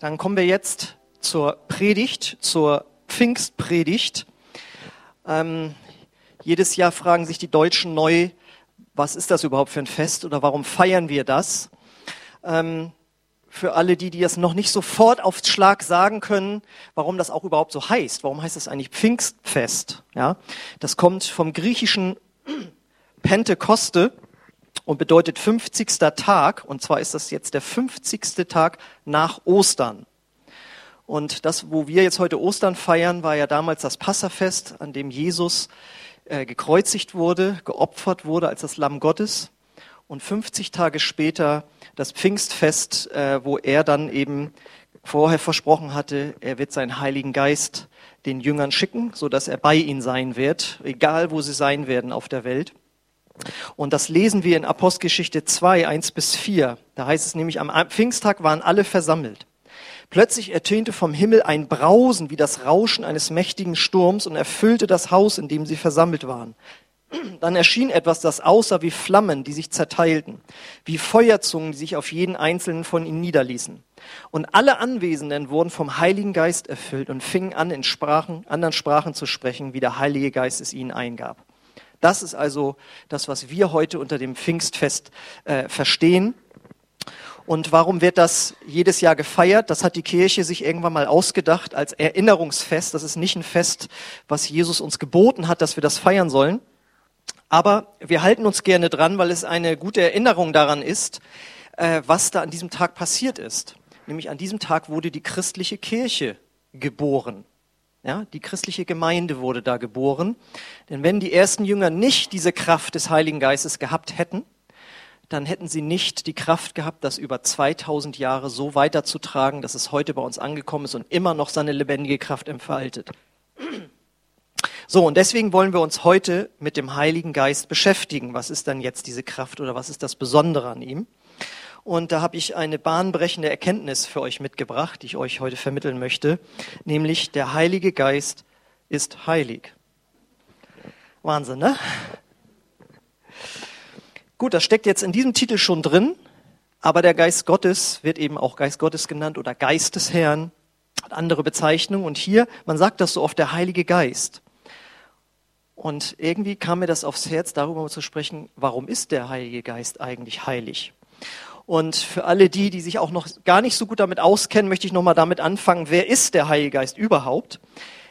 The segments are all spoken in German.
dann kommen wir jetzt zur Predigt, zur Pfingstpredigt. Ähm, jedes Jahr fragen sich die Deutschen neu, was ist das überhaupt für ein Fest oder warum feiern wir das? Ähm, für alle die, die es noch nicht sofort auf Schlag sagen können, warum das auch überhaupt so heißt. Warum heißt es eigentlich Pfingstfest? Ja, das kommt vom griechischen Pentekoste und bedeutet 50. Tag. Und zwar ist das jetzt der 50. Tag nach Ostern. Und das, wo wir jetzt heute Ostern feiern, war ja damals das Passafest, an dem Jesus äh, gekreuzigt wurde, geopfert wurde als das Lamm Gottes. Und 50 Tage später das Pfingstfest, äh, wo er dann eben vorher versprochen hatte, er wird seinen Heiligen Geist den Jüngern schicken, so dass er bei ihnen sein wird, egal wo sie sein werden auf der Welt. Und das lesen wir in Apostelgeschichte 2, 1 bis 4. Da heißt es nämlich, am Pfingsttag waren alle versammelt. Plötzlich ertönte vom Himmel ein Brausen wie das Rauschen eines mächtigen Sturms und erfüllte das Haus, in dem sie versammelt waren. Dann erschien etwas, das aussah wie Flammen, die sich zerteilten, wie Feuerzungen, die sich auf jeden einzelnen von ihnen niederließen. Und alle Anwesenden wurden vom Heiligen Geist erfüllt und fingen an, in Sprachen, anderen Sprachen zu sprechen, wie der Heilige Geist es ihnen eingab. Das ist also das, was wir heute unter dem Pfingstfest äh, verstehen. Und warum wird das jedes Jahr gefeiert? Das hat die Kirche sich irgendwann mal ausgedacht als Erinnerungsfest. Das ist nicht ein Fest, was Jesus uns geboten hat, dass wir das feiern sollen. Aber wir halten uns gerne dran, weil es eine gute Erinnerung daran ist, äh, was da an diesem Tag passiert ist. Nämlich an diesem Tag wurde die christliche Kirche geboren. Ja, die christliche Gemeinde wurde da geboren. Denn wenn die ersten Jünger nicht diese Kraft des Heiligen Geistes gehabt hätten, dann hätten sie nicht die Kraft gehabt, das über 2000 Jahre so weiterzutragen, dass es heute bei uns angekommen ist und immer noch seine lebendige Kraft entfaltet. So, und deswegen wollen wir uns heute mit dem Heiligen Geist beschäftigen. Was ist dann jetzt diese Kraft oder was ist das Besondere an ihm? Und da habe ich eine bahnbrechende Erkenntnis für euch mitgebracht, die ich euch heute vermitteln möchte, nämlich der Heilige Geist ist heilig. Wahnsinn, ne? Gut, das steckt jetzt in diesem Titel schon drin, aber der Geist Gottes wird eben auch Geist Gottes genannt oder Geist des Herrn, hat andere Bezeichnungen. Und hier, man sagt das so oft, der Heilige Geist. Und irgendwie kam mir das aufs Herz, darüber zu sprechen, warum ist der Heilige Geist eigentlich heilig? Und für alle die, die sich auch noch gar nicht so gut damit auskennen, möchte ich nochmal damit anfangen, wer ist der Heilige Geist überhaupt?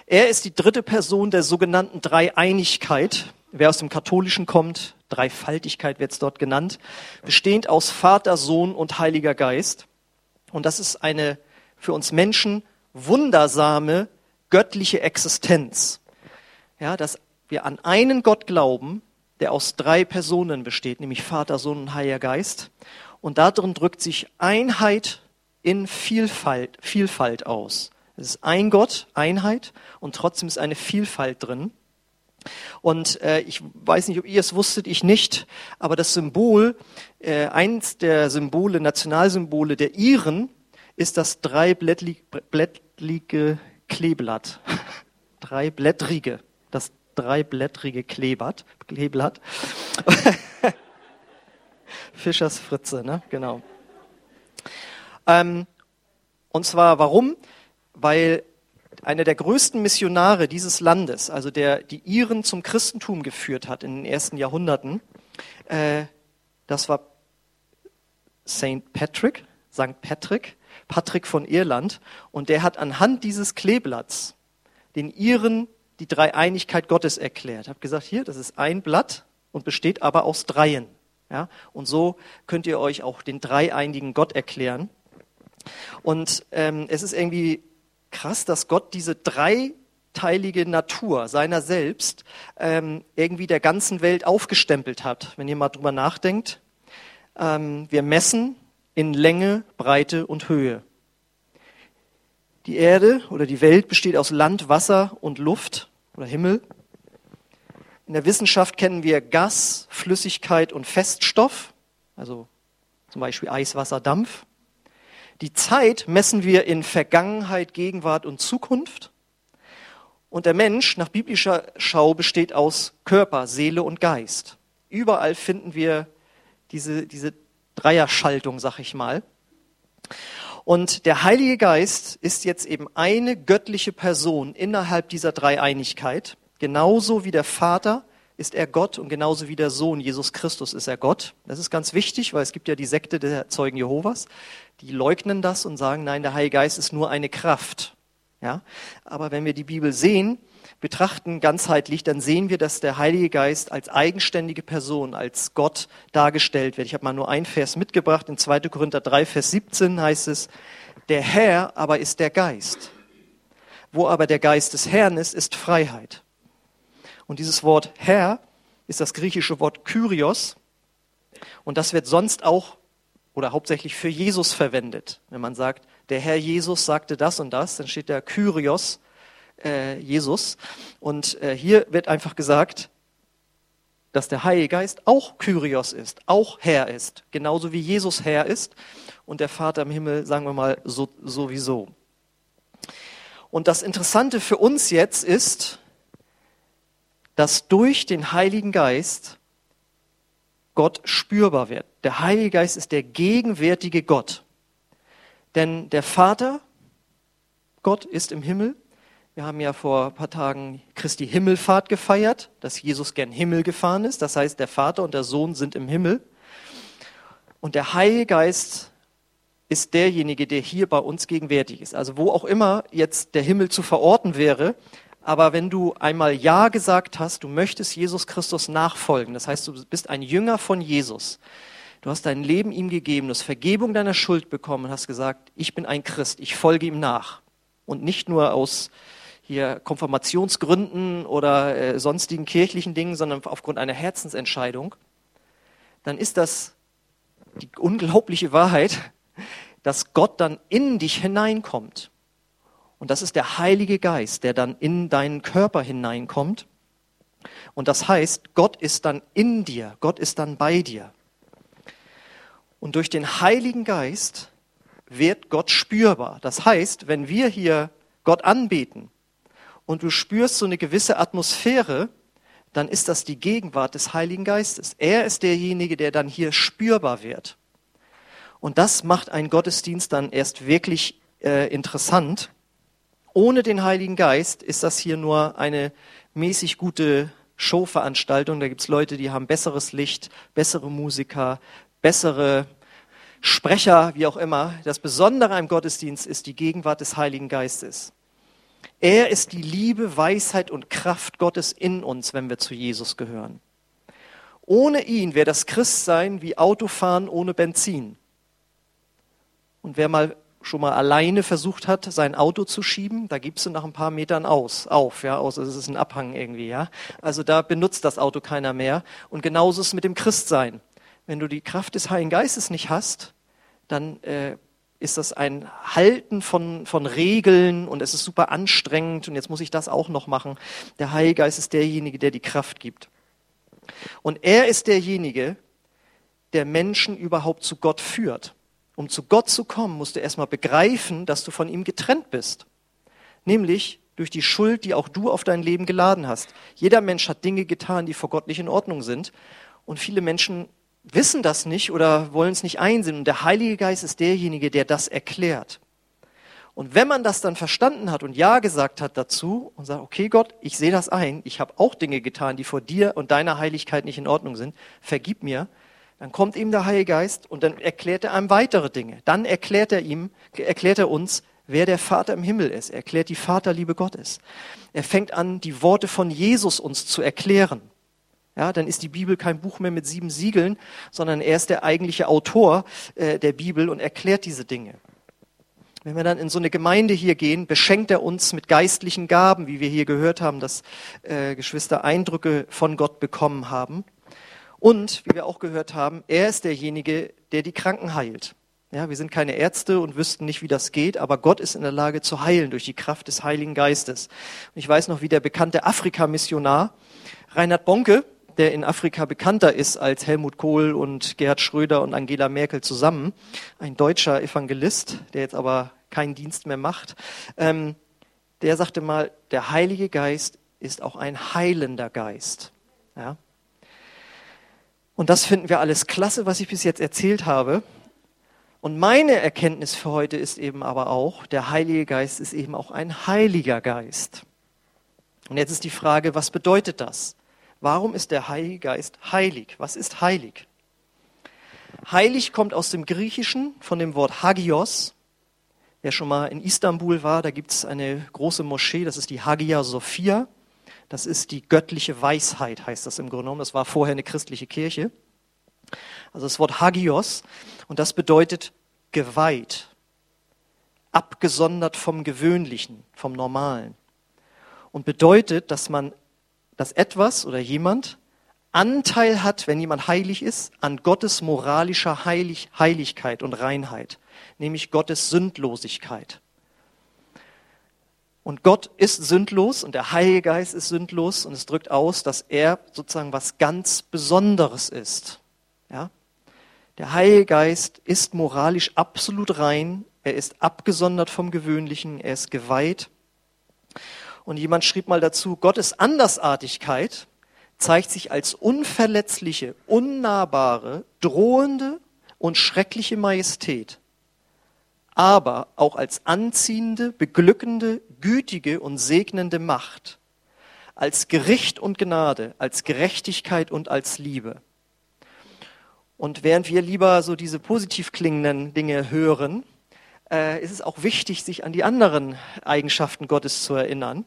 Er ist die dritte Person der sogenannten Dreieinigkeit. Wer aus dem Katholischen kommt, Dreifaltigkeit wird es dort genannt, bestehend aus Vater, Sohn und Heiliger Geist. Und das ist eine für uns Menschen wundersame göttliche Existenz. Ja, dass wir an einen Gott glauben, der aus drei Personen besteht, nämlich Vater, Sohn und Heiliger Geist. Und darin drückt sich Einheit in Vielfalt, Vielfalt aus. Es ist ein Gott, Einheit, und trotzdem ist eine Vielfalt drin. Und äh, ich weiß nicht, ob ihr es wusstet, ich nicht, aber das Symbol, äh, eins der Symbole, Nationalsymbole der Iren, ist das dreiblättrige Kleeblatt. dreiblättrige, das dreiblättrige Kleeblatt. Kleeblatt. Fischers Fritze, ne? Genau. Ähm, und zwar warum? Weil einer der größten Missionare dieses Landes, also der die Iren zum Christentum geführt hat in den ersten Jahrhunderten, äh, das war Saint Patrick, St. Patrick, Patrick von Irland, und der hat anhand dieses Kleeblatts den Iren die Dreieinigkeit Gottes erklärt. Hat gesagt, hier, das ist ein Blatt und besteht aber aus Dreien. Ja? Und so könnt ihr euch auch den dreieinigen Gott erklären. Und ähm, es ist irgendwie krass, dass Gott diese dreiteilige Natur seiner selbst ähm, irgendwie der ganzen Welt aufgestempelt hat. Wenn ihr mal drüber nachdenkt, ähm, wir messen in Länge, Breite und Höhe. Die Erde oder die Welt besteht aus Land, Wasser und Luft oder Himmel. In der Wissenschaft kennen wir Gas, Flüssigkeit und Feststoff, also zum Beispiel Eis, Wasser, Dampf. Die Zeit messen wir in Vergangenheit, Gegenwart und Zukunft. Und der Mensch nach biblischer Schau besteht aus Körper, Seele und Geist. Überall finden wir diese, diese Dreierschaltung, sag ich mal. Und der Heilige Geist ist jetzt eben eine göttliche Person innerhalb dieser Dreieinigkeit. Genauso wie der Vater ist er Gott und genauso wie der Sohn Jesus Christus ist er Gott. Das ist ganz wichtig, weil es gibt ja die Sekte der Zeugen Jehovas, die leugnen das und sagen, nein, der Heilige Geist ist nur eine Kraft. Ja? Aber wenn wir die Bibel sehen, betrachten ganzheitlich, dann sehen wir, dass der Heilige Geist als eigenständige Person, als Gott dargestellt wird. Ich habe mal nur einen Vers mitgebracht. In 2. Korinther 3, Vers 17 heißt es, der Herr aber ist der Geist. Wo aber der Geist des Herrn ist, ist Freiheit. Und dieses Wort Herr ist das griechische Wort Kyrios. Und das wird sonst auch oder hauptsächlich für Jesus verwendet. Wenn man sagt, der Herr Jesus sagte das und das, dann steht der Kyrios äh, Jesus. Und äh, hier wird einfach gesagt, dass der Heilige Geist auch Kyrios ist, auch Herr ist, genauso wie Jesus Herr ist und der Vater im Himmel, sagen wir mal, so, sowieso. Und das Interessante für uns jetzt ist, dass durch den Heiligen Geist Gott spürbar wird. Der Heilige Geist ist der gegenwärtige Gott. Denn der Vater, Gott ist im Himmel wir haben ja vor ein paar Tagen Christi Himmelfahrt gefeiert, dass Jesus gern Himmel gefahren ist. Das heißt, der Vater und der Sohn sind im Himmel. Und der Heilige Geist ist derjenige, der hier bei uns gegenwärtig ist. Also wo auch immer jetzt der Himmel zu verorten wäre, aber wenn du einmal Ja gesagt hast, du möchtest Jesus Christus nachfolgen, das heißt, du bist ein Jünger von Jesus, du hast dein Leben ihm gegeben, du hast Vergebung deiner Schuld bekommen und hast gesagt, ich bin ein Christ, ich folge ihm nach. Und nicht nur aus hier Konfirmationsgründen oder äh, sonstigen kirchlichen Dingen, sondern aufgrund einer Herzensentscheidung, dann ist das die unglaubliche Wahrheit, dass Gott dann in dich hineinkommt. Und das ist der Heilige Geist, der dann in deinen Körper hineinkommt. Und das heißt, Gott ist dann in dir, Gott ist dann bei dir. Und durch den Heiligen Geist wird Gott spürbar. Das heißt, wenn wir hier Gott anbeten, und du spürst so eine gewisse Atmosphäre, dann ist das die Gegenwart des Heiligen Geistes. Er ist derjenige, der dann hier spürbar wird. Und das macht einen Gottesdienst dann erst wirklich äh, interessant. Ohne den Heiligen Geist ist das hier nur eine mäßig gute Showveranstaltung. Da gibt's Leute, die haben besseres Licht, bessere Musiker, bessere Sprecher, wie auch immer. Das Besondere am Gottesdienst ist die Gegenwart des Heiligen Geistes. Er ist die Liebe, Weisheit und Kraft Gottes in uns, wenn wir zu Jesus gehören. Ohne ihn wäre das Christsein wie Autofahren ohne Benzin. Und wer mal schon mal alleine versucht hat, sein Auto zu schieben, da gibst du nach ein paar Metern aus, auf, ja, außer es ist ein Abhang irgendwie, ja. Also da benutzt das Auto keiner mehr. Und genauso ist es mit dem Christsein. Wenn du die Kraft des Heiligen Geistes nicht hast, dann äh, ist das ein Halten von, von Regeln und es ist super anstrengend und jetzt muss ich das auch noch machen. Der Heilige Geist ist derjenige, der die Kraft gibt. Und er ist derjenige, der Menschen überhaupt zu Gott führt. Um zu Gott zu kommen, musst du erstmal begreifen, dass du von ihm getrennt bist. Nämlich durch die Schuld, die auch du auf dein Leben geladen hast. Jeder Mensch hat Dinge getan, die vor Gott nicht in Ordnung sind. Und viele Menschen wissen das nicht oder wollen es nicht einsehen. Und der Heilige Geist ist derjenige, der das erklärt. Und wenn man das dann verstanden hat und Ja gesagt hat dazu und sagt, okay Gott, ich sehe das ein, ich habe auch Dinge getan, die vor dir und deiner Heiligkeit nicht in Ordnung sind, vergib mir, dann kommt ihm der Heilige Geist und dann erklärt er einem weitere Dinge. Dann erklärt er ihm, erklärt er uns, wer der Vater im Himmel ist. Er erklärt die Vaterliebe Gottes. Er fängt an, die Worte von Jesus uns zu erklären ja, dann ist die Bibel kein Buch mehr mit sieben Siegeln, sondern er ist der eigentliche Autor äh, der Bibel und erklärt diese Dinge. Wenn wir dann in so eine Gemeinde hier gehen, beschenkt er uns mit geistlichen Gaben, wie wir hier gehört haben, dass äh, Geschwister Eindrücke von Gott bekommen haben. Und, wie wir auch gehört haben, er ist derjenige, der die Kranken heilt. Ja, wir sind keine Ärzte und wüssten nicht, wie das geht, aber Gott ist in der Lage zu heilen durch die Kraft des Heiligen Geistes. Und ich weiß noch, wie der bekannte Afrika-Missionar Reinhard Bonke, der in Afrika bekannter ist als Helmut Kohl und Gerhard Schröder und Angela Merkel zusammen, ein deutscher Evangelist, der jetzt aber keinen Dienst mehr macht, ähm, der sagte mal, der Heilige Geist ist auch ein heilender Geist. Ja? Und das finden wir alles klasse, was ich bis jetzt erzählt habe. Und meine Erkenntnis für heute ist eben aber auch, der Heilige Geist ist eben auch ein heiliger Geist. Und jetzt ist die Frage, was bedeutet das? Warum ist der Heilige Geist heilig? Was ist heilig? Heilig kommt aus dem Griechischen von dem Wort Hagios. Wer schon mal in Istanbul war, da gibt es eine große Moschee, das ist die Hagia Sophia. Das ist die göttliche Weisheit, heißt das im Grunde genommen. Das war vorher eine christliche Kirche. Also das Wort Hagios und das bedeutet geweiht, abgesondert vom Gewöhnlichen, vom Normalen. Und bedeutet, dass man, dass etwas oder jemand Anteil hat, wenn jemand heilig ist, an Gottes moralischer Heilig, Heiligkeit und Reinheit, nämlich Gottes Sündlosigkeit. Und Gott ist sündlos und der Heilige Geist ist sündlos und es drückt aus, dass er sozusagen was ganz Besonderes ist. Ja? Der Heilige Geist ist moralisch absolut rein, er ist abgesondert vom Gewöhnlichen, er ist geweiht. Und jemand schrieb mal dazu, Gottes Andersartigkeit zeigt sich als unverletzliche, unnahbare, drohende und schreckliche Majestät, aber auch als anziehende, beglückende, gütige und segnende Macht, als Gericht und Gnade, als Gerechtigkeit und als Liebe. Und während wir lieber so diese positiv klingenden Dinge hören, äh, ist es auch wichtig, sich an die anderen Eigenschaften Gottes zu erinnern,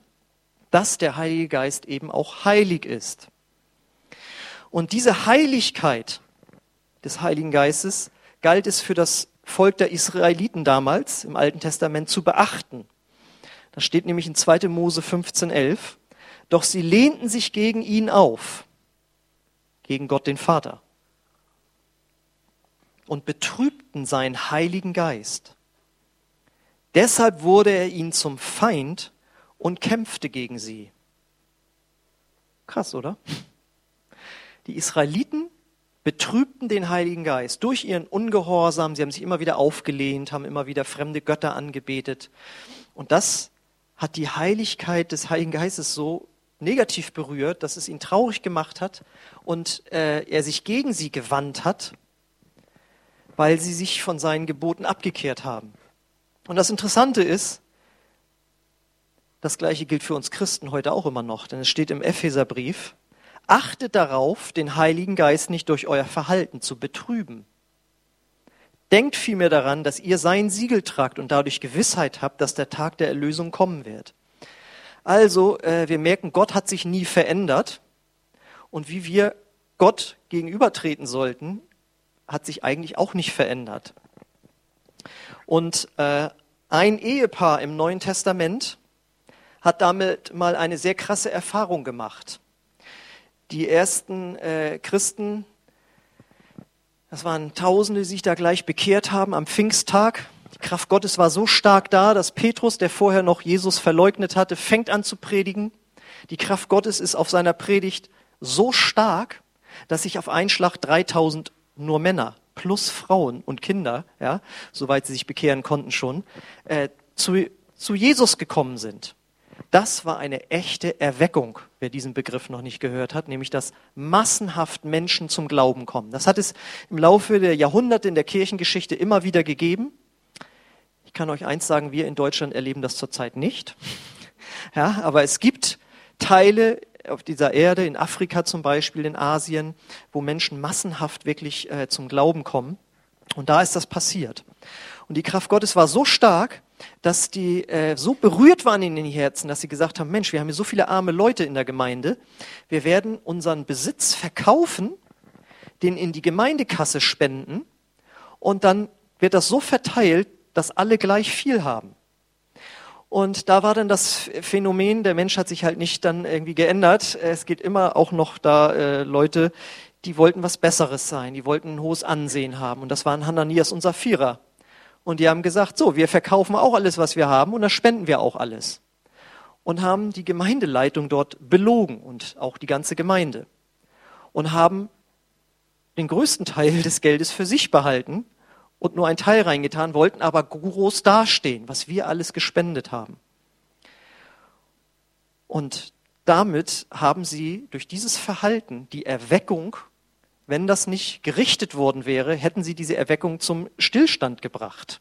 dass der Heilige Geist eben auch heilig ist. Und diese Heiligkeit des Heiligen Geistes galt es für das Volk der Israeliten damals im Alten Testament zu beachten. Da steht nämlich in 2. Mose 15,11, doch sie lehnten sich gegen ihn auf, gegen Gott den Vater und betrübten seinen Heiligen Geist. Deshalb wurde er ihnen zum Feind und kämpfte gegen sie. Krass, oder? Die Israeliten betrübten den Heiligen Geist durch ihren Ungehorsam. Sie haben sich immer wieder aufgelehnt, haben immer wieder fremde Götter angebetet. Und das hat die Heiligkeit des Heiligen Geistes so negativ berührt, dass es ihn traurig gemacht hat und äh, er sich gegen sie gewandt hat weil sie sich von seinen Geboten abgekehrt haben. Und das Interessante ist, das gleiche gilt für uns Christen heute auch immer noch, denn es steht im Epheserbrief, achtet darauf, den Heiligen Geist nicht durch euer Verhalten zu betrüben. Denkt vielmehr daran, dass ihr sein Siegel tragt und dadurch Gewissheit habt, dass der Tag der Erlösung kommen wird. Also, äh, wir merken, Gott hat sich nie verändert. Und wie wir Gott gegenübertreten sollten, hat sich eigentlich auch nicht verändert. Und äh, ein Ehepaar im Neuen Testament hat damit mal eine sehr krasse Erfahrung gemacht. Die ersten äh, Christen, das waren Tausende, die sich da gleich bekehrt haben am Pfingsttag. Die Kraft Gottes war so stark da, dass Petrus, der vorher noch Jesus verleugnet hatte, fängt an zu predigen. Die Kraft Gottes ist auf seiner Predigt so stark, dass sich auf einen Schlag 3000 nur Männer plus Frauen und Kinder, ja, soweit sie sich bekehren konnten schon, äh, zu, zu Jesus gekommen sind. Das war eine echte Erweckung, wer diesen Begriff noch nicht gehört hat, nämlich dass massenhaft Menschen zum Glauben kommen. Das hat es im Laufe der Jahrhunderte in der Kirchengeschichte immer wieder gegeben. Ich kann euch eins sagen, wir in Deutschland erleben das zurzeit nicht. Ja, aber es gibt Teile auf dieser Erde, in Afrika zum Beispiel, in Asien, wo Menschen massenhaft wirklich äh, zum Glauben kommen. Und da ist das passiert. Und die Kraft Gottes war so stark, dass die äh, so berührt waren in den Herzen, dass sie gesagt haben, Mensch, wir haben hier so viele arme Leute in der Gemeinde, wir werden unseren Besitz verkaufen, den in die Gemeindekasse spenden und dann wird das so verteilt, dass alle gleich viel haben. Und da war dann das Phänomen, der Mensch hat sich halt nicht dann irgendwie geändert. Es geht immer auch noch da äh, Leute, die wollten was Besseres sein, die wollten ein hohes Ansehen haben. Und das waren Hananias und Sapphira. Und die haben gesagt, so, wir verkaufen auch alles, was wir haben und das spenden wir auch alles. Und haben die Gemeindeleitung dort belogen und auch die ganze Gemeinde. Und haben den größten Teil des Geldes für sich behalten und nur ein Teil reingetan, wollten aber groß dastehen, was wir alles gespendet haben. Und damit haben sie durch dieses Verhalten die Erweckung wenn das nicht gerichtet worden wäre, hätten sie diese Erweckung zum Stillstand gebracht.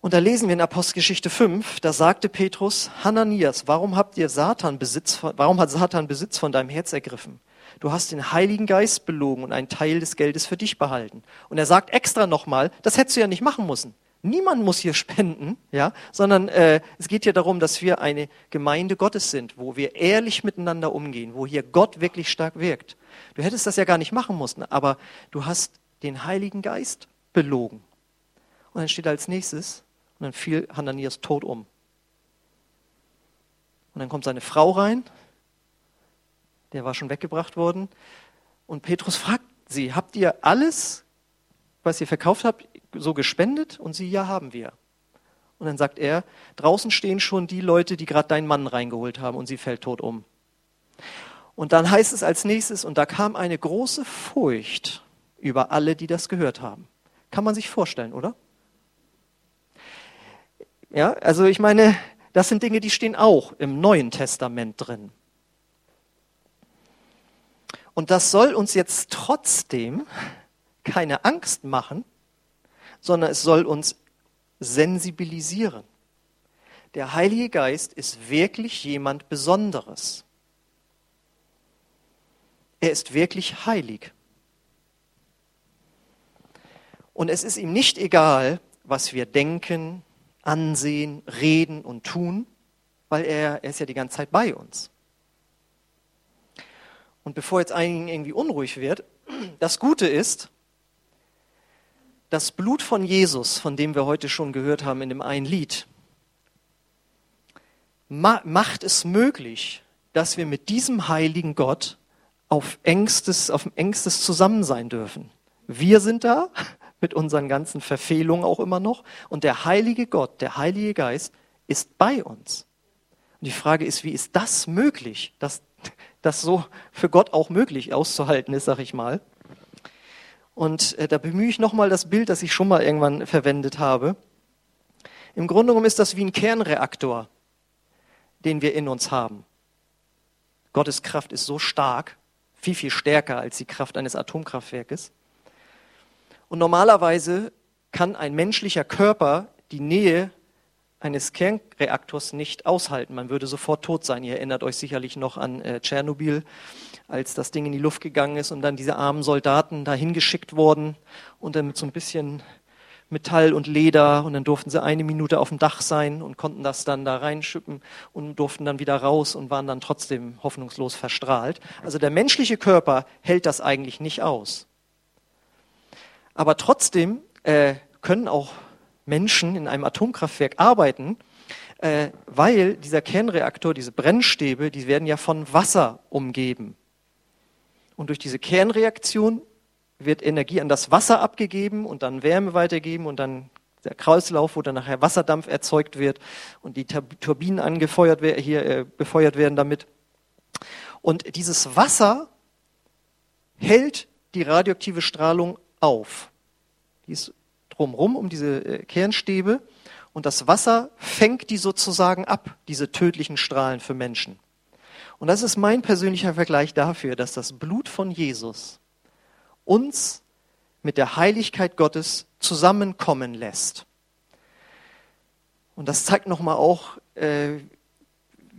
Und da lesen wir in Apostelgeschichte 5, da sagte Petrus, Hananias, warum habt ihr Satan Besitz, warum hat Satan Besitz von deinem Herz ergriffen? Du hast den Heiligen Geist belogen und einen Teil des Geldes für dich behalten. Und er sagt extra nochmal, das hättest du ja nicht machen müssen. Niemand muss hier spenden, ja, sondern äh, es geht ja darum, dass wir eine Gemeinde Gottes sind, wo wir ehrlich miteinander umgehen, wo hier Gott wirklich stark wirkt. Du hättest das ja gar nicht machen müssen, aber du hast den Heiligen Geist belogen. Und dann steht als nächstes, und dann fiel Hananias tot um. Und dann kommt seine Frau rein, der war schon weggebracht worden. Und Petrus fragt sie, habt ihr alles, was ihr verkauft habt, so gespendet? Und sie, ja, haben wir. Und dann sagt er, draußen stehen schon die Leute, die gerade deinen Mann reingeholt haben und sie fällt tot um. Und dann heißt es als nächstes, und da kam eine große Furcht über alle, die das gehört haben. Kann man sich vorstellen, oder? Ja, also ich meine, das sind Dinge, die stehen auch im Neuen Testament drin. Und das soll uns jetzt trotzdem keine Angst machen, sondern es soll uns sensibilisieren. Der Heilige Geist ist wirklich jemand Besonderes. Er ist wirklich heilig. Und es ist ihm nicht egal, was wir denken, ansehen, reden und tun, weil er, er ist ja die ganze Zeit bei uns. Und bevor jetzt einigen irgendwie unruhig wird, das Gute ist, das Blut von Jesus, von dem wir heute schon gehört haben in dem einen Lied, macht es möglich, dass wir mit diesem heiligen Gott auf engstes, auf engstes Zusammensein dürfen. Wir sind da, mit unseren ganzen Verfehlungen auch immer noch. Und der heilige Gott, der Heilige Geist ist bei uns. Und die Frage ist, wie ist das möglich, dass das so für Gott auch möglich auszuhalten ist, sag ich mal. Und äh, da bemühe ich nochmal das Bild, das ich schon mal irgendwann verwendet habe. Im Grunde genommen ist das wie ein Kernreaktor, den wir in uns haben. Gottes Kraft ist so stark, viel, viel stärker als die Kraft eines Atomkraftwerkes. Und normalerweise kann ein menschlicher Körper die Nähe eines Kernreaktors nicht aushalten. Man würde sofort tot sein. Ihr erinnert euch sicherlich noch an äh, Tschernobyl, als das Ding in die Luft gegangen ist und dann diese armen Soldaten dahin geschickt wurden und dann mit so ein bisschen Metall und Leder und dann durften sie eine Minute auf dem Dach sein und konnten das dann da reinschippen und durften dann wieder raus und waren dann trotzdem hoffnungslos verstrahlt. Also der menschliche Körper hält das eigentlich nicht aus. Aber trotzdem äh, können auch Menschen in einem Atomkraftwerk arbeiten, äh, weil dieser Kernreaktor, diese Brennstäbe, die werden ja von Wasser umgeben. Und durch diese Kernreaktion wird Energie an das Wasser abgegeben und dann Wärme weitergeben und dann der Kreislauf, wo dann nachher Wasserdampf erzeugt wird und die Turbinen angefeuert hier äh, befeuert werden damit. Und dieses Wasser hält die radioaktive Strahlung auf. Die ist drumherum um diese äh, Kernstäbe und das Wasser fängt die sozusagen ab, diese tödlichen Strahlen für Menschen. Und das ist mein persönlicher Vergleich dafür, dass das Blut von Jesus uns mit der Heiligkeit Gottes zusammenkommen lässt. Und das zeigt nochmal auch, äh,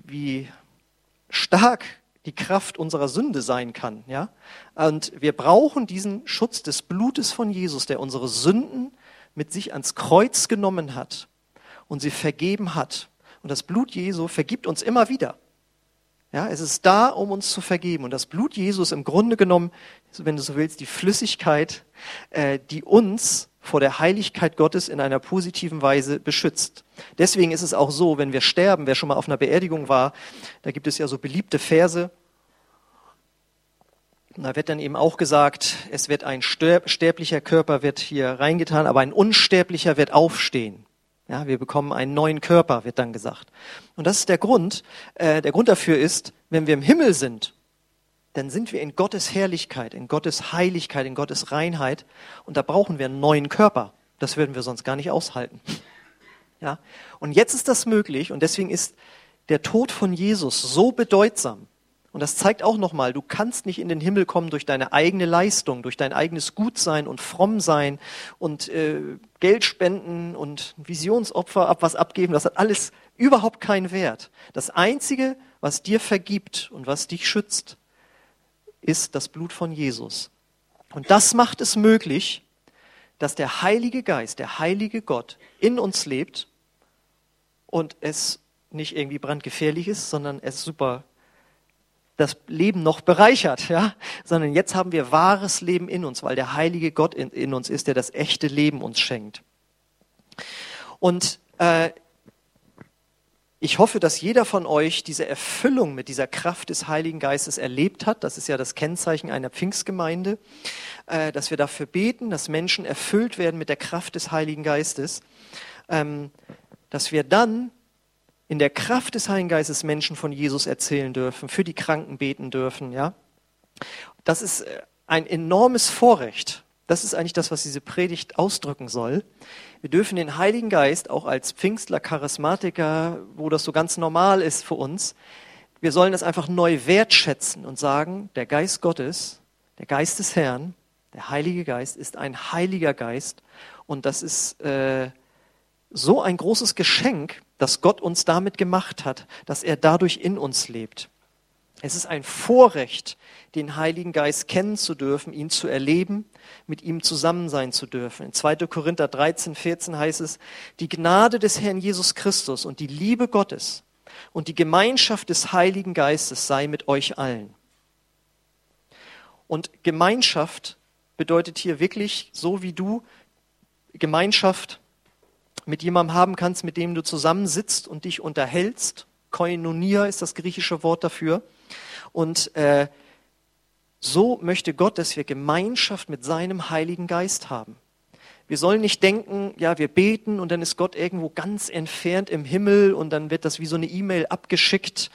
wie stark die Kraft unserer Sünde sein kann. Ja? Und wir brauchen diesen Schutz des Blutes von Jesus, der unsere Sünden mit sich ans Kreuz genommen hat und sie vergeben hat. Und das Blut Jesu vergibt uns immer wieder. Ja, es ist da, um uns zu vergeben. Und das Blut Jesu ist im Grunde genommen, wenn du so willst, die Flüssigkeit, äh, die uns vor der Heiligkeit Gottes in einer positiven Weise beschützt. Deswegen ist es auch so, wenn wir sterben, wer schon mal auf einer Beerdigung war, da gibt es ja so beliebte Verse. Da wird dann eben auch gesagt, es wird ein sterblicher Körper wird hier reingetan, aber ein unsterblicher wird aufstehen. Ja, wir bekommen einen neuen Körper, wird dann gesagt. Und das ist der Grund. Äh, der Grund dafür ist, wenn wir im Himmel sind, dann sind wir in Gottes Herrlichkeit, in Gottes Heiligkeit, in Gottes Reinheit. Und da brauchen wir einen neuen Körper. Das würden wir sonst gar nicht aushalten. Ja? Und jetzt ist das möglich und deswegen ist der Tod von Jesus so bedeutsam Und das zeigt auch nochmal, du kannst nicht in den Himmel kommen durch deine eigene Leistung, durch dein eigenes Gutsein und Frommsein und äh, Geld spenden und Visionsopfer ab was abgeben. Das hat alles überhaupt keinen Wert. Das Einzige, was dir vergibt und was dich schützt, ist das Blut von Jesus. Und das macht es möglich, dass der Heilige Geist, der heilige Gott in uns lebt und es nicht irgendwie brandgefährlich ist, sondern es super das Leben noch bereichert, ja, sondern jetzt haben wir wahres Leben in uns, weil der heilige Gott in, in uns ist, der das echte Leben uns schenkt. Und äh, ich hoffe, dass jeder von euch diese Erfüllung mit dieser Kraft des Heiligen Geistes erlebt hat. Das ist ja das Kennzeichen einer Pfingstgemeinde, äh, dass wir dafür beten, dass Menschen erfüllt werden mit der Kraft des Heiligen Geistes, ähm, dass wir dann in der Kraft des Heiligen Geistes Menschen von Jesus erzählen dürfen, für die Kranken beten dürfen, ja. Das ist äh, ein enormes Vorrecht. Das ist eigentlich das, was diese Predigt ausdrücken soll. Wir dürfen den Heiligen Geist auch als Pfingstler, Charismatiker, wo das so ganz normal ist für uns, wir sollen das einfach neu wertschätzen und sagen, der Geist Gottes, der Geist des Herrn, der Heilige Geist ist ein heiliger Geist und das ist äh, so ein großes Geschenk, das Gott uns damit gemacht hat, dass er dadurch in uns lebt. Es ist ein Vorrecht, den Heiligen Geist kennen zu dürfen, ihn zu erleben, mit ihm zusammen sein zu dürfen. In 2. Korinther 13, 14 heißt es, die Gnade des Herrn Jesus Christus und die Liebe Gottes und die Gemeinschaft des Heiligen Geistes sei mit euch allen. Und Gemeinschaft bedeutet hier wirklich, so wie du Gemeinschaft mit jemandem haben kannst, mit dem du zusammensitzt und dich unterhältst. Koinonia ist das griechische Wort dafür. Und äh, so möchte Gott, dass wir Gemeinschaft mit seinem Heiligen Geist haben. Wir sollen nicht denken, ja, wir beten und dann ist Gott irgendwo ganz entfernt im Himmel und dann wird das wie so eine E-Mail abgeschickt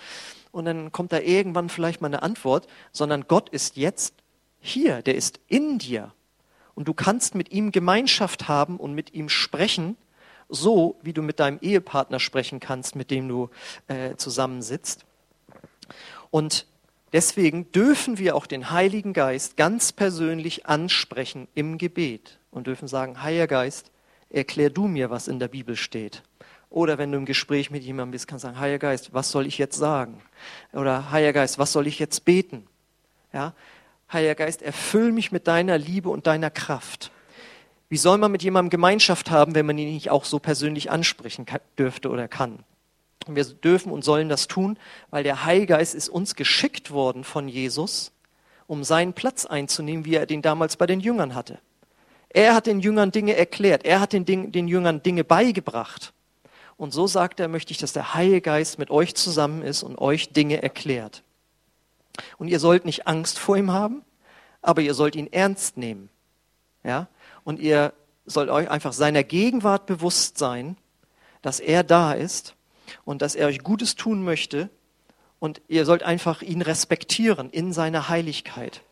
und dann kommt da irgendwann vielleicht mal eine Antwort, sondern Gott ist jetzt hier, der ist in dir. Und du kannst mit ihm Gemeinschaft haben und mit ihm sprechen so, wie du mit deinem Ehepartner sprechen kannst, mit dem du äh, zusammensitzt. Und deswegen dürfen wir auch den Heiligen Geist ganz persönlich ansprechen im Gebet und dürfen sagen, Heiliger Geist, erklär du mir, was in der Bibel steht. Oder wenn du im Gespräch mit jemandem bist, kannst du sagen, Heiliger Geist, was soll ich jetzt sagen? Oder Heiliger Geist, was soll ich jetzt beten? Ja? Heiliger Geist, erfüll mich mit deiner Liebe und deiner Kraft. Wie soll man mit jemandem Gemeinschaft haben, wenn man ihn nicht auch so persönlich ansprechen dürfte oder kann? Und wir dürfen und sollen das tun, weil der Heilgeist ist uns geschickt worden von Jesus, um seinen Platz einzunehmen, wie er den damals bei den Jüngern hatte. Er hat den Jüngern Dinge erklärt, er hat den, Ding, den Jüngern Dinge beigebracht. Und so sagt er, möchte ich, dass der Heilige Geist mit euch zusammen ist und euch Dinge erklärt. Und ihr sollt nicht Angst vor ihm haben, aber ihr sollt ihn ernst nehmen. Ja? Und ihr sollt euch einfach seiner Gegenwart bewusst sein, dass er da ist und dass er euch Gutes tun möchte und ihr sollt einfach ihn respektieren in seiner Heiligkeit.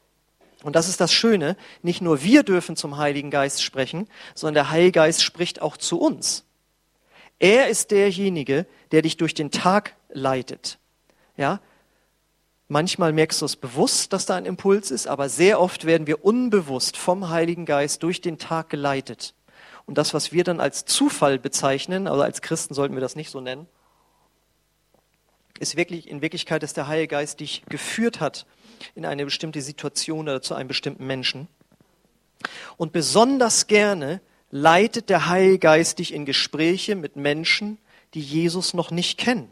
Und das ist das Schöne, nicht nur wir dürfen zum Heiligen Geist sprechen, sondern der Heilige Geist spricht auch zu uns. Er ist derjenige, der dich durch den Tag leitet. Ja, Manchmal merkst du es bewusst, dass da ein Impuls ist, aber sehr oft werden wir unbewusst vom Heiligen Geist durch den Tag geleitet. Und das, was wir dann als Zufall bezeichnen, also als Christen sollten wir das nicht so nennen, ist wirklich, in Wirklichkeit ist der Heilige Geist dich geführt hat in eine bestimmte Situation oder zu einem bestimmten Menschen. Und besonders gerne leitet der Heilige Geist dich in Gespräche mit Menschen, die Jesus noch nicht kennen.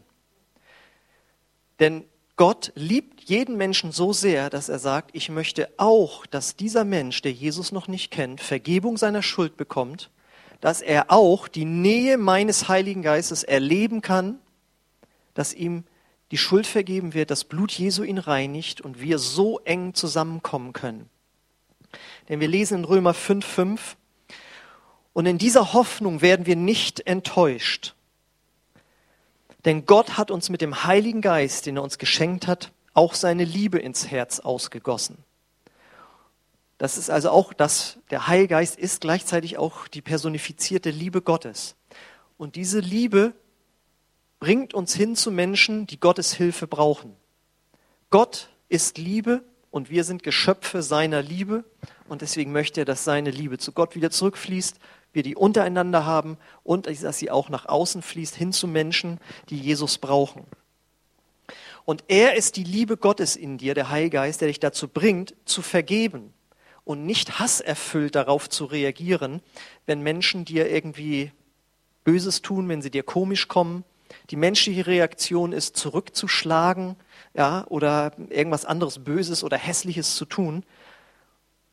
Denn Gott liebt jeden Menschen so sehr, dass er sagt, ich möchte auch, dass dieser Mensch, der Jesus noch nicht kennt, Vergebung seiner Schuld bekommt, dass er auch die Nähe meines Heiligen Geistes erleben kann, dass ihm die Schuld vergeben wird, das Blut Jesu ihn reinigt und wir so eng zusammenkommen können. Denn wir lesen in Römer 5,5 und in dieser Hoffnung werden wir nicht enttäuscht. Denn Gott hat uns mit dem Heiligen Geist, den er uns geschenkt hat, auch seine Liebe ins Herz ausgegossen. Das ist also auch das, der Heilgeist ist gleichzeitig auch die personifizierte Liebe Gottes. Und diese Liebe bringt uns hin zu Menschen, die Gottes Hilfe brauchen. Gott ist Liebe und wir sind Geschöpfe seiner Liebe und deswegen möchte er, dass seine Liebe zu Gott wieder zurückfließt, wir die untereinander haben und dass sie auch nach außen fließt hin zu Menschen, die Jesus brauchen. Und er ist die Liebe Gottes in dir, der Heilgeist, der dich dazu bringt, zu vergeben und nicht hasserfüllt darauf zu reagieren, wenn Menschen dir irgendwie Böses tun, wenn sie dir komisch kommen. Die menschliche Reaktion ist zurückzuschlagen, ja, oder irgendwas anderes Böses oder Hässliches zu tun.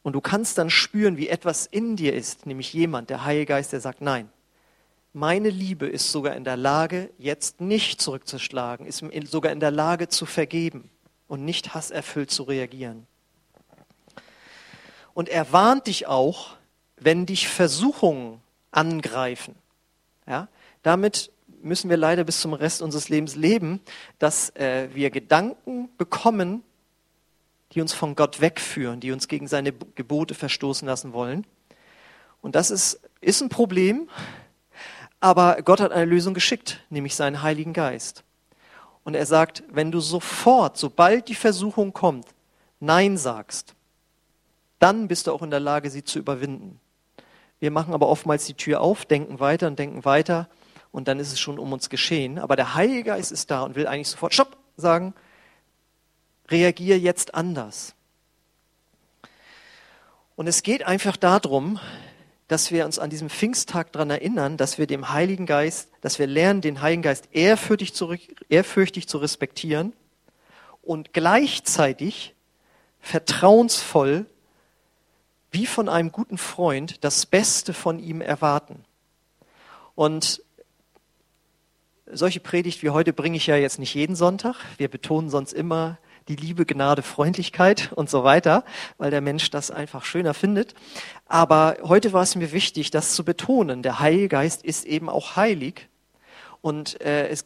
Und du kannst dann spüren, wie etwas in dir ist, nämlich jemand, der Heilgeist, der sagt, nein, meine Liebe ist sogar in der Lage, jetzt nicht zurückzuschlagen, ist sogar in der Lage zu vergeben und nicht hasserfüllt zu reagieren. Und er warnt dich auch, wenn dich Versuchungen angreifen. Ja, damit müssen wir leider bis zum Rest unseres Lebens leben, dass äh, wir Gedanken bekommen, die uns von Gott wegführen, die uns gegen seine Gebote verstoßen lassen wollen. Und das ist, ist ein Problem, aber Gott hat eine Lösung geschickt, nämlich seinen Heiligen Geist. Und er sagt, wenn du sofort, sobald die Versuchung kommt, Nein sagst, dann bist du auch in der Lage, sie zu überwinden. Wir machen aber oftmals die Tür auf, denken weiter und denken weiter und dann ist es schon um uns geschehen. Aber der Heilige Geist ist da und will eigentlich sofort Stopp sagen, reagier jetzt anders. Und es geht einfach darum, dass wir uns an diesem Pfingsttag daran erinnern, dass wir dem Heiligen Geist, dass wir lernen, den Heiligen Geist ehrfürchtig zu, ehrfürchtig zu respektieren und gleichzeitig vertrauensvoll wie von einem guten Freund das Beste von ihm erwarten. Und solche Predigt wie heute bringe ich ja jetzt nicht jeden Sonntag. Wir betonen sonst immer die Liebe, Gnade, Freundlichkeit und so weiter, weil der Mensch das einfach schöner findet. Aber heute war es mir wichtig, das zu betonen. Der Heilige Geist ist eben auch heilig. Und äh, es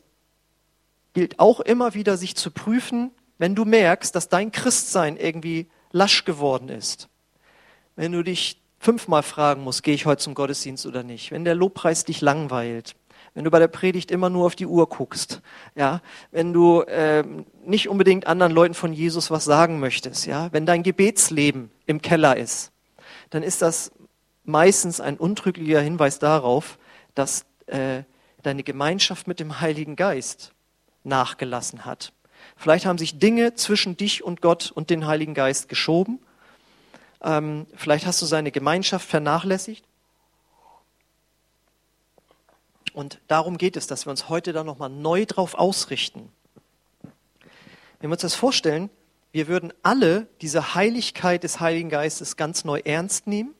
gilt auch immer wieder, sich zu prüfen, wenn du merkst, dass dein Christsein irgendwie lasch geworden ist wenn du dich fünfmal fragen musst, gehe ich heute zum Gottesdienst oder nicht, wenn der Lobpreis dich langweilt, wenn du bei der Predigt immer nur auf die Uhr guckst, ja, wenn du äh, nicht unbedingt anderen Leuten von Jesus was sagen möchtest, ja, wenn dein Gebetsleben im Keller ist, dann ist das meistens ein untrüglicher Hinweis darauf, dass äh, deine Gemeinschaft mit dem Heiligen Geist nachgelassen hat. Vielleicht haben sich Dinge zwischen dich und Gott und den Heiligen Geist geschoben ähm, vielleicht hast du seine Gemeinschaft vernachlässigt. Und darum geht es, dass wir uns heute da nochmal neu drauf ausrichten. Wenn wir uns das vorstellen, wir würden alle diese Heiligkeit des Heiligen Geistes ganz neu ernst nehmen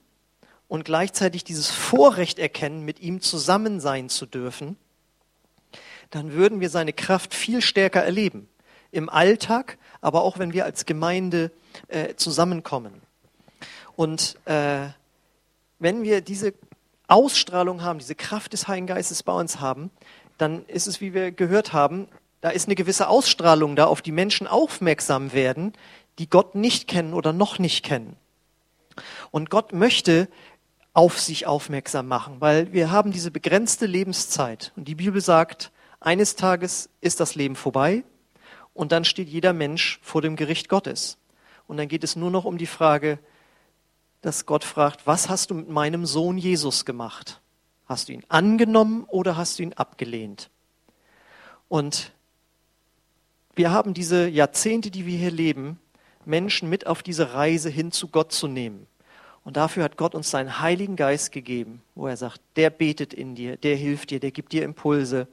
und gleichzeitig dieses Vorrecht erkennen, mit ihm zusammen sein zu dürfen, dann würden wir seine Kraft viel stärker erleben. Im Alltag, aber auch wenn wir als Gemeinde äh, zusammenkommen. Und äh, wenn wir diese Ausstrahlung haben, diese Kraft des Heiligen Geistes bei uns haben, dann ist es, wie wir gehört haben, da ist eine gewisse Ausstrahlung da, auf die Menschen aufmerksam werden, die Gott nicht kennen oder noch nicht kennen. Und Gott möchte auf sich aufmerksam machen, weil wir haben diese begrenzte Lebenszeit. Und die Bibel sagt, eines Tages ist das Leben vorbei und dann steht jeder Mensch vor dem Gericht Gottes. Und dann geht es nur noch um die Frage, dass Gott fragt, was hast du mit meinem Sohn Jesus gemacht? Hast du ihn angenommen oder hast du ihn abgelehnt? Und wir haben diese Jahrzehnte, die wir hier leben, Menschen mit auf diese Reise hin zu Gott zu nehmen. Und dafür hat Gott uns seinen Heiligen Geist gegeben, wo er sagt, der betet in dir, der hilft dir, der gibt dir Impulse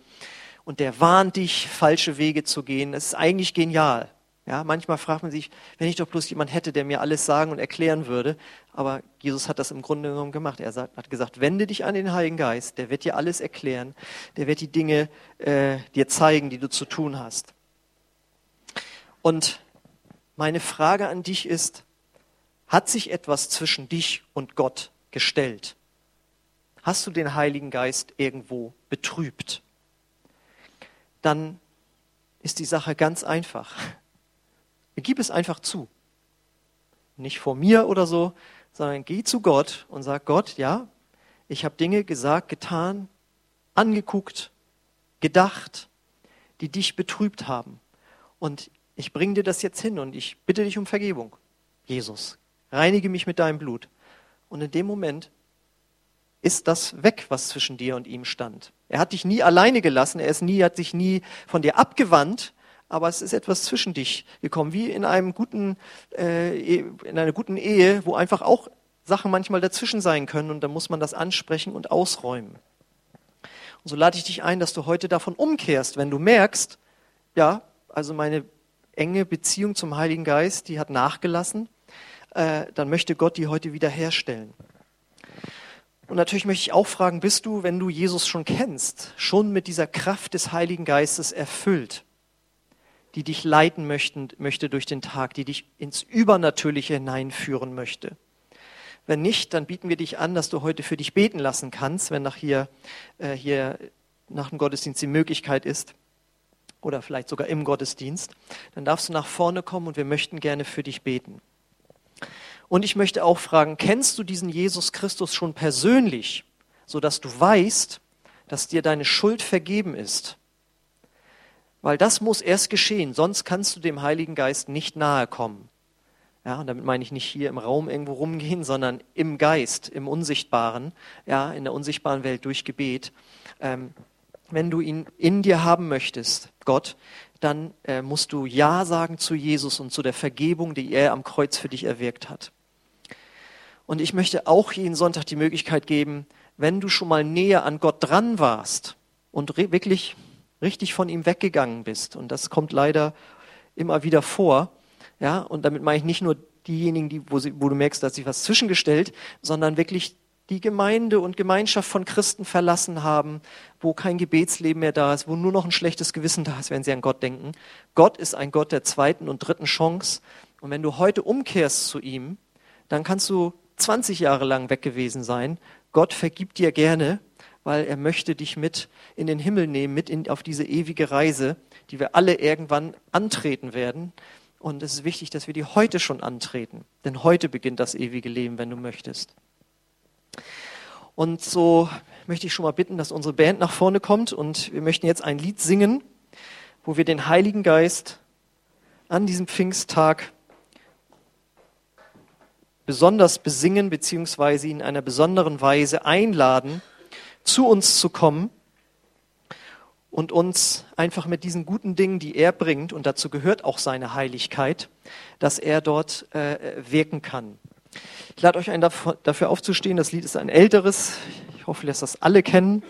und der warnt dich, falsche Wege zu gehen. Das ist eigentlich genial. Ja, manchmal fragt man sich, wenn ich doch bloß jemand hätte, der mir alles sagen und erklären würde. Aber Jesus hat das im Grunde genommen gemacht. Er hat gesagt, wende dich an den Heiligen Geist. Der wird dir alles erklären. Der wird die Dinge äh, dir zeigen, die du zu tun hast. Und meine Frage an dich ist, hat sich etwas zwischen dich und Gott gestellt? Hast du den Heiligen Geist irgendwo betrübt? Dann ist die Sache ganz einfach. Gib es einfach zu. Nicht vor mir oder so, sondern geh zu Gott und sag Gott, ja, ich habe Dinge gesagt, getan, angeguckt, gedacht, die dich betrübt haben. Und ich bringe dir das jetzt hin und ich bitte dich um Vergebung. Jesus, reinige mich mit deinem Blut. Und in dem Moment ist das weg, was zwischen dir und ihm stand. Er hat dich nie alleine gelassen, er ist nie, hat sich nie von dir abgewandt, aber es ist etwas zwischen dich gekommen, wie in einem guten, äh, in einer guten Ehe, wo einfach auch Sachen manchmal dazwischen sein können und da muss man das ansprechen und ausräumen. Und so lade ich dich ein, dass du heute davon umkehrst, wenn du merkst, ja, also meine enge Beziehung zum Heiligen Geist, die hat nachgelassen, äh, dann möchte Gott die heute wieder herstellen. Und natürlich möchte ich auch fragen, bist du, wenn du Jesus schon kennst, schon mit dieser Kraft des Heiligen Geistes erfüllt, die dich leiten möchten, möchte durch den Tag, die dich ins Übernatürliche hineinführen möchte? Wenn nicht, dann bieten wir dich an, dass du heute für dich beten lassen kannst, wenn nach hier, äh, hier nach dem Gottesdienst die Möglichkeit ist oder vielleicht sogar im Gottesdienst. Dann darfst du nach vorne kommen und wir möchten gerne für dich beten. Und ich möchte auch fragen, kennst du diesen Jesus Christus schon persönlich, sodass du weißt, dass dir deine Schuld vergeben ist? Weil das muss erst geschehen, sonst kannst du dem Heiligen Geist nicht nahe kommen. Ja, und damit meine ich nicht hier im Raum irgendwo rumgehen, sondern im Geist, im Unsichtbaren, ja, in der unsichtbaren Welt durch Gebet. Ähm, wenn du ihn in dir haben möchtest, Gott, dann äh, musst du Ja sagen zu Jesus und zu der Vergebung, die er am Kreuz für dich erwirkt hat. Und ich möchte auch jeden Sonntag die Möglichkeit geben, wenn du schon mal näher an Gott dran warst und wirklich richtig von ihm weggegangen bist, und das kommt leider immer wieder vor, ja, und damit meine ich nicht nur diejenigen, die, wo, sie, wo du merkst, dass sich was zwischengestellt, sondern wirklich die Gemeinde und Gemeinschaft von Christen verlassen haben, wo kein Gebetsleben mehr da ist, wo nur noch ein schlechtes Gewissen da ist, wenn sie an Gott denken. Gott ist ein Gott der zweiten und dritten Chance. Und wenn du heute umkehrst zu ihm, dann kannst du 20 Jahre lang weg gewesen sein. Gott vergibt dir gerne, weil er möchte dich mit in den Himmel nehmen, mit in, auf diese ewige Reise, die wir alle irgendwann antreten werden. Und es ist wichtig, dass wir die heute schon antreten. Denn heute beginnt das ewige Leben, wenn du möchtest. Und so möchte ich schon mal bitten, dass unsere Band nach vorne kommt und wir möchten jetzt ein Lied singen, wo wir den Heiligen Geist an diesem Pfingsttag besonders besingen, beziehungsweise ihn in einer besonderen Weise einladen, zu uns zu kommen und uns einfach mit diesen guten Dingen, die er bringt, und dazu gehört auch seine Heiligkeit, dass er dort äh, wirken kann. Ich lade euch ein, dafür aufzustehen. Das Lied ist ein älteres. Ich hoffe, dass das alle kennen.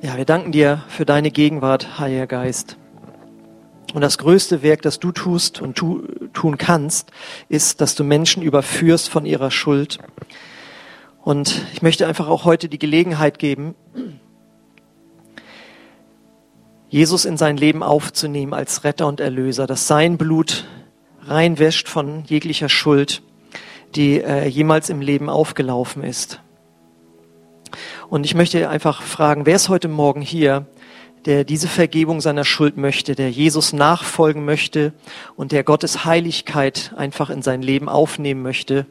Ja, wir danken dir für deine Gegenwart, Heiliger Geist. Und das größte Werk, das du tust und tu, tun kannst, ist, dass du Menschen überführst von ihrer Schuld. Und ich möchte einfach auch heute die Gelegenheit geben, Jesus in sein Leben aufzunehmen als Retter und Erlöser, dass sein Blut reinwäscht von jeglicher Schuld, die äh, jemals im Leben aufgelaufen ist. Und ich möchte einfach fragen, wer ist heute Morgen hier, der diese Vergebung seiner Schuld möchte, der Jesus nachfolgen möchte und der Gottes Heiligkeit einfach in sein Leben aufnehmen möchte,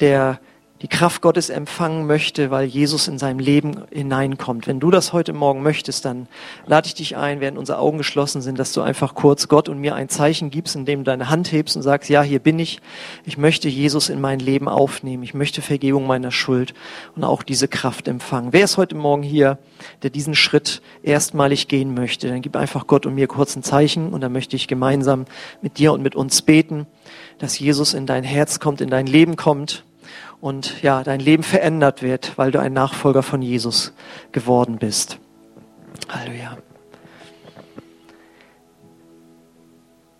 der die Kraft Gottes empfangen möchte, weil Jesus in seinem Leben hineinkommt. Wenn du das heute Morgen möchtest, dann lade ich dich ein, während unsere Augen geschlossen sind, dass du einfach kurz Gott und mir ein Zeichen gibst, indem du deine Hand hebst und sagst, ja, hier bin ich. Ich möchte Jesus in mein Leben aufnehmen. Ich möchte Vergebung meiner Schuld und auch diese Kraft empfangen. Wer ist heute Morgen hier, der diesen Schritt erstmalig gehen möchte? Dann gib einfach Gott und mir kurz ein Zeichen und dann möchte ich gemeinsam mit dir und mit uns beten, dass Jesus in dein Herz kommt, in dein Leben kommt und ja, dein Leben verändert wird, weil du ein Nachfolger von Jesus geworden bist. Halleluja.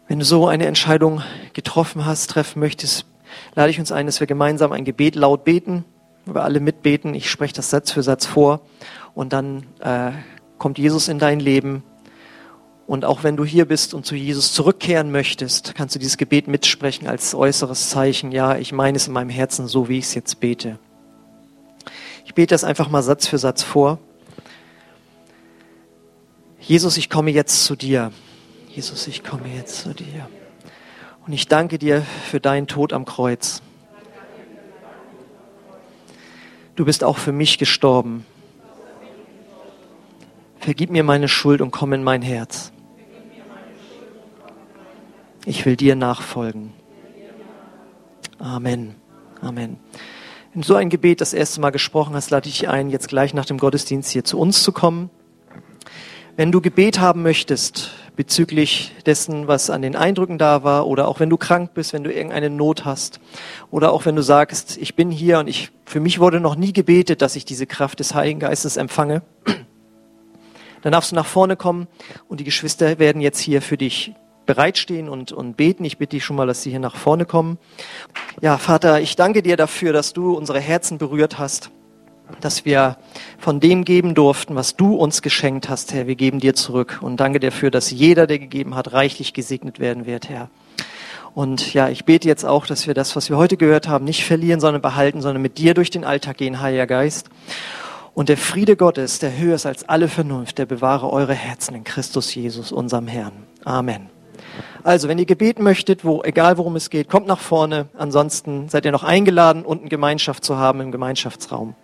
Wenn du so eine Entscheidung getroffen hast, treffen möchtest, lade ich uns ein, dass wir gemeinsam ein Gebet laut beten, wir alle mitbeten. Ich spreche das Satz für Satz vor und dann äh, kommt Jesus in dein Leben und auch wenn du hier bist und zu Jesus zurückkehren möchtest, kannst du dieses Gebet mitsprechen als äußeres Zeichen. Ja, ich meine es in meinem Herzen so, wie ich es jetzt bete. Ich bete das einfach mal Satz für Satz vor. Jesus, ich komme jetzt zu dir. Jesus, ich komme jetzt zu dir. Und ich danke dir für deinen Tod am Kreuz. Du bist auch für mich gestorben. Vergib mir meine Schuld und komm in mein Herz. Ich will dir nachfolgen. Amen. Amen. Wenn du so ein Gebet das erste Mal gesprochen hast, lade ich dich ein, jetzt gleich nach dem Gottesdienst hier zu uns zu kommen. Wenn du Gebet haben möchtest bezüglich dessen, was an den Eindrücken da war, oder auch wenn du krank bist, wenn du irgendeine Not hast, oder auch wenn du sagst, ich bin hier und ich, für mich wurde noch nie gebetet, dass ich diese Kraft des Heiligen Geistes empfange, dann darfst du nach vorne kommen und die Geschwister werden jetzt hier für dich bereitstehen und, und beten. Ich bitte dich schon mal, dass sie hier nach vorne kommen. Ja, Vater, ich danke dir dafür, dass du unsere Herzen berührt hast dass wir von dem geben durften, was du uns geschenkt hast, Herr. Wir geben dir zurück und danke dafür, dass jeder, der gegeben hat, reichlich gesegnet werden wird, Herr. Und ja, ich bete jetzt auch, dass wir das, was wir heute gehört haben, nicht verlieren, sondern behalten, sondern mit dir durch den Alltag gehen, Heiliger Geist. Und der Friede Gottes, der höher ist als alle Vernunft, der bewahre eure Herzen in Christus Jesus, unserem Herrn. Amen. Also, wenn ihr gebeten möchtet, wo, egal worum es geht, kommt nach vorne. Ansonsten seid ihr noch eingeladen, unten Gemeinschaft zu haben im Gemeinschaftsraum.